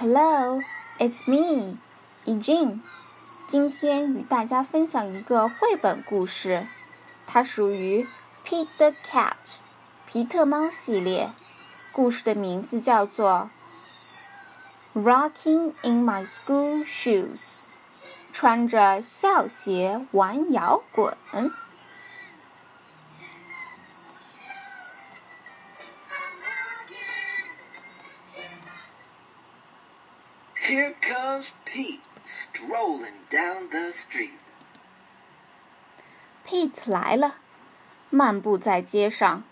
Hello, it's me, e j n 今天与大家分享一个绘本故事，它属于 Pete the Cat 皮特猫系列。故事的名字叫做 Rocking in My School Shoes，穿着校鞋玩摇滚。Here comes Pete strolling down the street. Pete 来了，漫步在街上。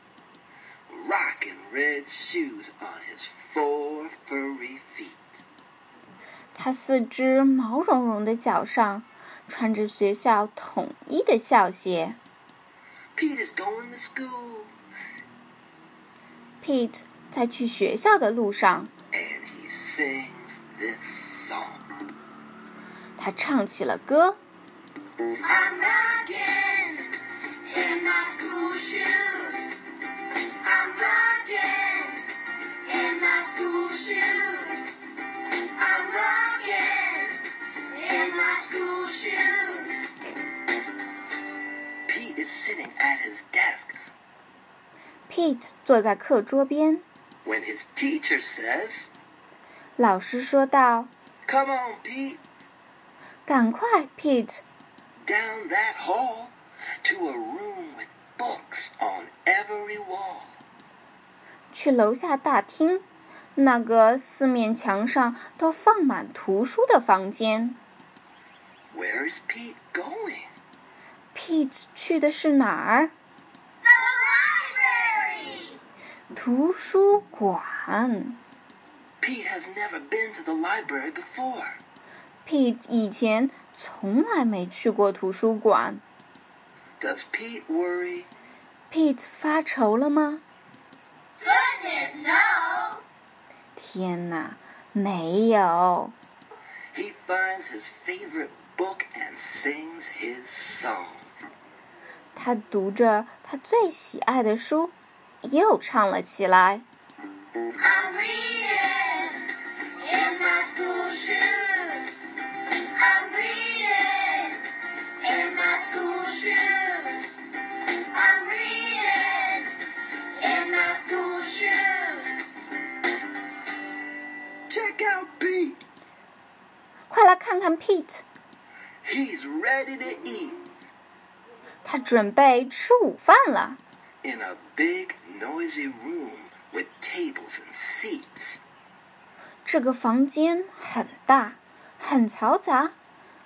Rocking red shoes on his four furry feet. 他四只毛茸茸的脚上穿着学校统一的校鞋。Pete is going to school. Pete 在去学校的路上。And he sings this song. 他唱起了歌。I'm rocking in my school shoes. I'm rocking in my school shoes. I'm rocking in my school shoes. Pete is sitting at his desk Pete 坐在课桌边。 when his teacher says, 老师说道 Come on, Pete, 赶快，Pete，down that hall to a room with books on every wall. 去楼下大厅，那个四面墙上都放满图书的房间。Where is Pete going? Pete 去的是哪儿？The library! 图书馆。Pete has never been to the library before. Pete 以前从来没去过图书馆。 Does Pete worry? Pete 发愁了吗？ Goodness, no! 天哪，没有。 He finds his favorite book and sings his song. 他读着他最喜爱的书，又唱了起来。 看看 Pete， He's ready to eat 他准备吃午饭了。 in a big, noisy room with tables and seats. 这个房间很大，很嘈杂，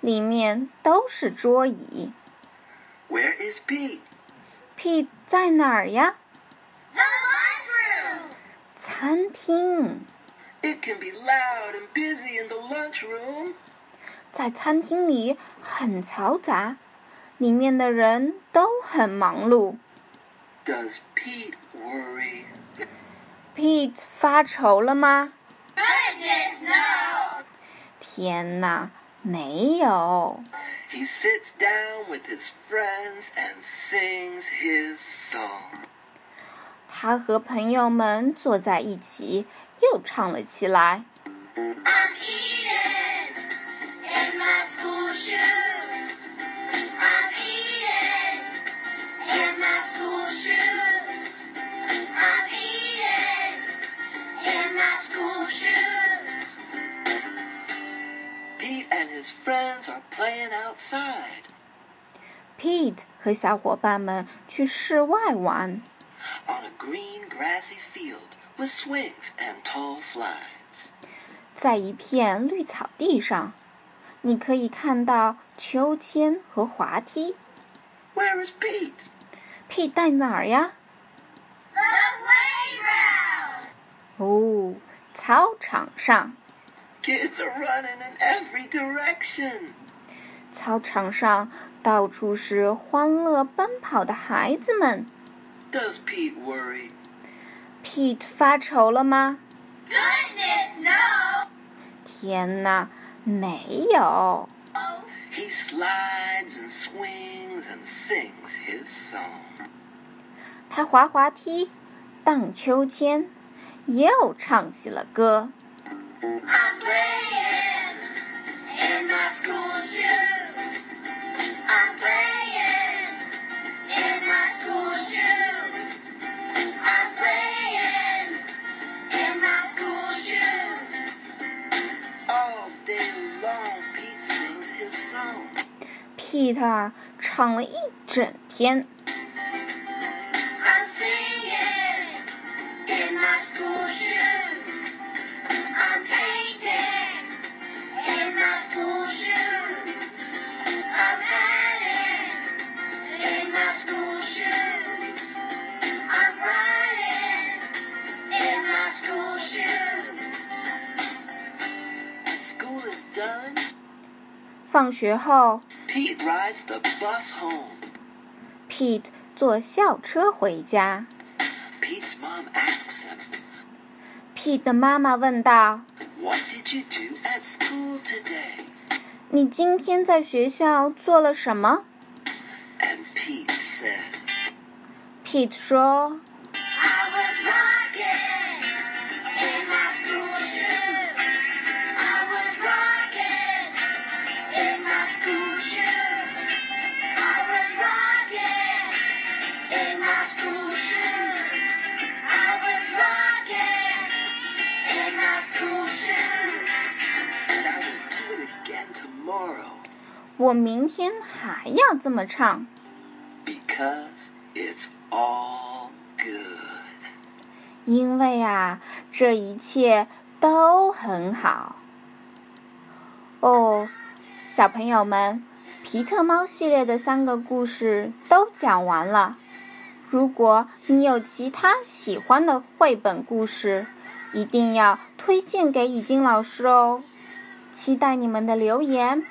里面都是桌椅。 Where is Pete? Pete 在哪儿呀？ The lunchroom. 餐厅。 It can be loud and busy in the lunchroom. 在餐厅里很嘈杂，里面的人都很忙碌。Does Pete worry? Pete 发愁了吗？Goodness, no! 天哪，没有。He sits down with his friends and sings his song. 他和朋友们坐在一起，又唱了起来。I'm eating school shoes. I'm eating in my school shoes. I'm eating in my school shoes. Pete and his friends are playing outside. Pete 和小伙伴们去室外玩， on a green grassy field with swings and tall slides. 在一片绿草地上， 你可以看到秋千和滑梯。Where is Pete? Pete 在哪儿呀？The playground. 哦，操场上。Kids are running in every direction. 操场上到处是欢乐奔跑的孩子们。Does Pete worry? Pete 发愁了吗？Goodness, no. 天哪，没有。He slides and swings and sings his song. 他滑滑梯，荡秋千，又唱起了歌。替他唱了一整天。放学后。Pete rides the bus home.，Pete 坐校车回家。Pete's mom asks him, Pete 的妈妈问道 What did you do at school today?：“ 你今天在学校做了什么 And Pete said,？”Pete 说我明天还要这么唱，Because it's all good. 因为啊，这一切都很好。”哦，小朋友们，皮特猫系列的三个故事都讲完了。如果你有其他喜欢的绘本故事，一定要推荐给已经老师哦。期待你们的留言，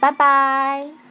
拜拜。